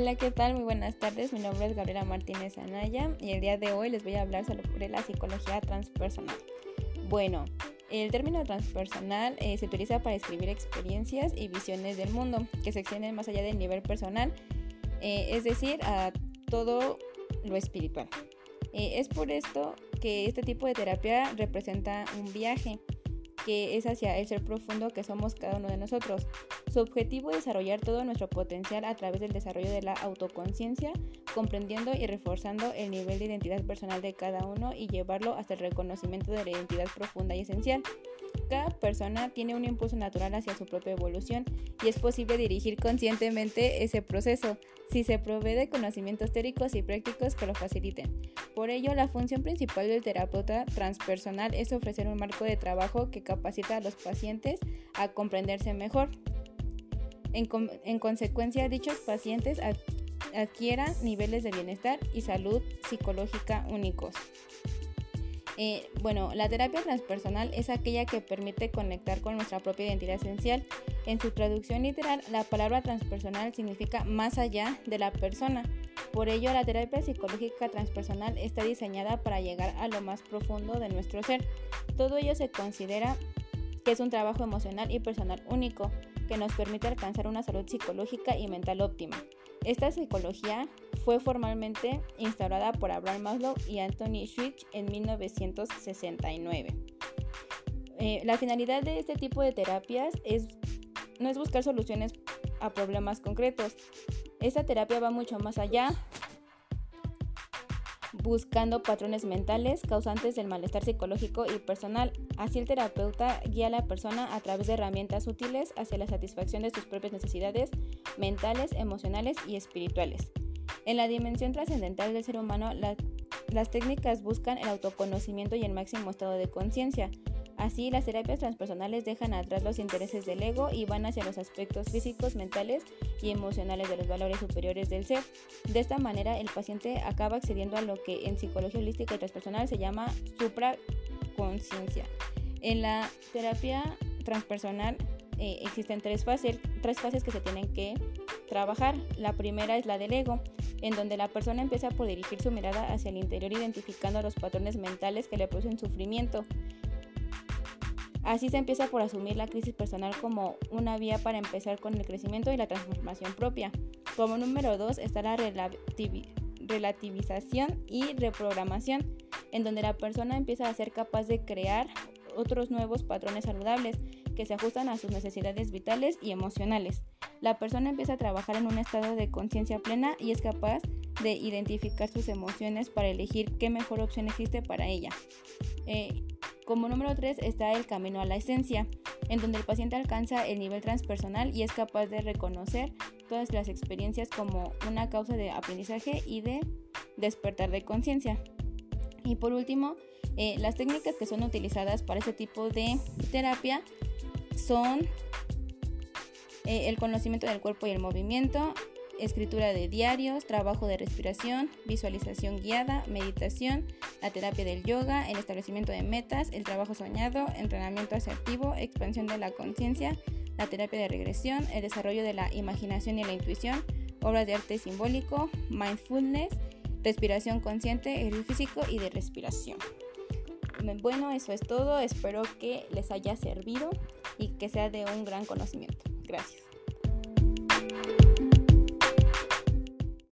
Hola, ¿qué tal? Muy buenas tardes. Mi nombre es Gabriela Martínez Anaya y el día de hoy les voy a hablar sobre la psicología transpersonal. Bueno, el término transpersonal eh, se utiliza para describir experiencias y visiones del mundo que se extienden más allá del nivel personal, eh, es decir, a todo lo espiritual. Eh, es por esto que este tipo de terapia representa un viaje que es hacia el ser profundo que somos cada uno de nosotros. Su objetivo es desarrollar todo nuestro potencial a través del desarrollo de la autoconciencia, comprendiendo y reforzando el nivel de identidad personal de cada uno y llevarlo hasta el reconocimiento de la identidad profunda y esencial. Cada persona tiene un impulso natural hacia su propia evolución y es posible dirigir conscientemente ese proceso si se provee de conocimientos teóricos y prácticos que lo faciliten. Por ello, la función principal del terapeuta transpersonal es ofrecer un marco de trabajo que capacita a los pacientes a comprenderse mejor. En, en consecuencia, dichos pacientes adquieran niveles de bienestar y salud psicológica únicos. Eh, bueno, la terapia transpersonal es aquella que permite conectar con nuestra propia identidad esencial. En su traducción literal, la palabra transpersonal significa más allá de la persona. Por ello, la terapia psicológica transpersonal está diseñada para llegar a lo más profundo de nuestro ser. Todo ello se considera que es un trabajo emocional y personal único que nos permite alcanzar una salud psicológica y mental óptima. Esta psicología fue formalmente instaurada por Abraham Maslow y Anthony Schwitz en 1969. Eh, la finalidad de este tipo de terapias es, no es buscar soluciones a problemas concretos. Esta terapia va mucho más allá buscando patrones mentales causantes del malestar psicológico y personal. Así el terapeuta guía a la persona a través de herramientas útiles hacia la satisfacción de sus propias necesidades mentales, emocionales y espirituales. En la dimensión trascendental del ser humano, las técnicas buscan el autoconocimiento y el máximo estado de conciencia. Así, las terapias transpersonales dejan atrás los intereses del ego y van hacia los aspectos físicos, mentales y emocionales de los valores superiores del ser. De esta manera, el paciente acaba accediendo a lo que en psicología holística y transpersonal se llama supraconciencia. En la terapia transpersonal eh, existen tres fases, tres fases que se tienen que trabajar. La primera es la del ego, en donde la persona empieza por dirigir su mirada hacia el interior identificando los patrones mentales que le producen sufrimiento. Así se empieza por asumir la crisis personal como una vía para empezar con el crecimiento y la transformación propia. Como número dos está la relativización y reprogramación, en donde la persona empieza a ser capaz de crear otros nuevos patrones saludables que se ajustan a sus necesidades vitales y emocionales. La persona empieza a trabajar en un estado de conciencia plena y es capaz de identificar sus emociones para elegir qué mejor opción existe para ella. Eh, como número 3 está el camino a la esencia, en donde el paciente alcanza el nivel transpersonal y es capaz de reconocer todas las experiencias como una causa de aprendizaje y de despertar de conciencia. Y por último, eh, las técnicas que son utilizadas para este tipo de terapia son eh, el conocimiento del cuerpo y el movimiento, escritura de diarios, trabajo de respiración, visualización guiada, meditación, la terapia del yoga, el establecimiento de metas, el trabajo soñado, entrenamiento asertivo, expansión de la conciencia, la terapia de regresión, el desarrollo de la imaginación y la intuición, obras de arte simbólico, mindfulness, respiración consciente, ejercicio físico y de respiración. Bueno, eso es todo. Espero que les haya servido y que sea de un gran conocimiento. Gracias.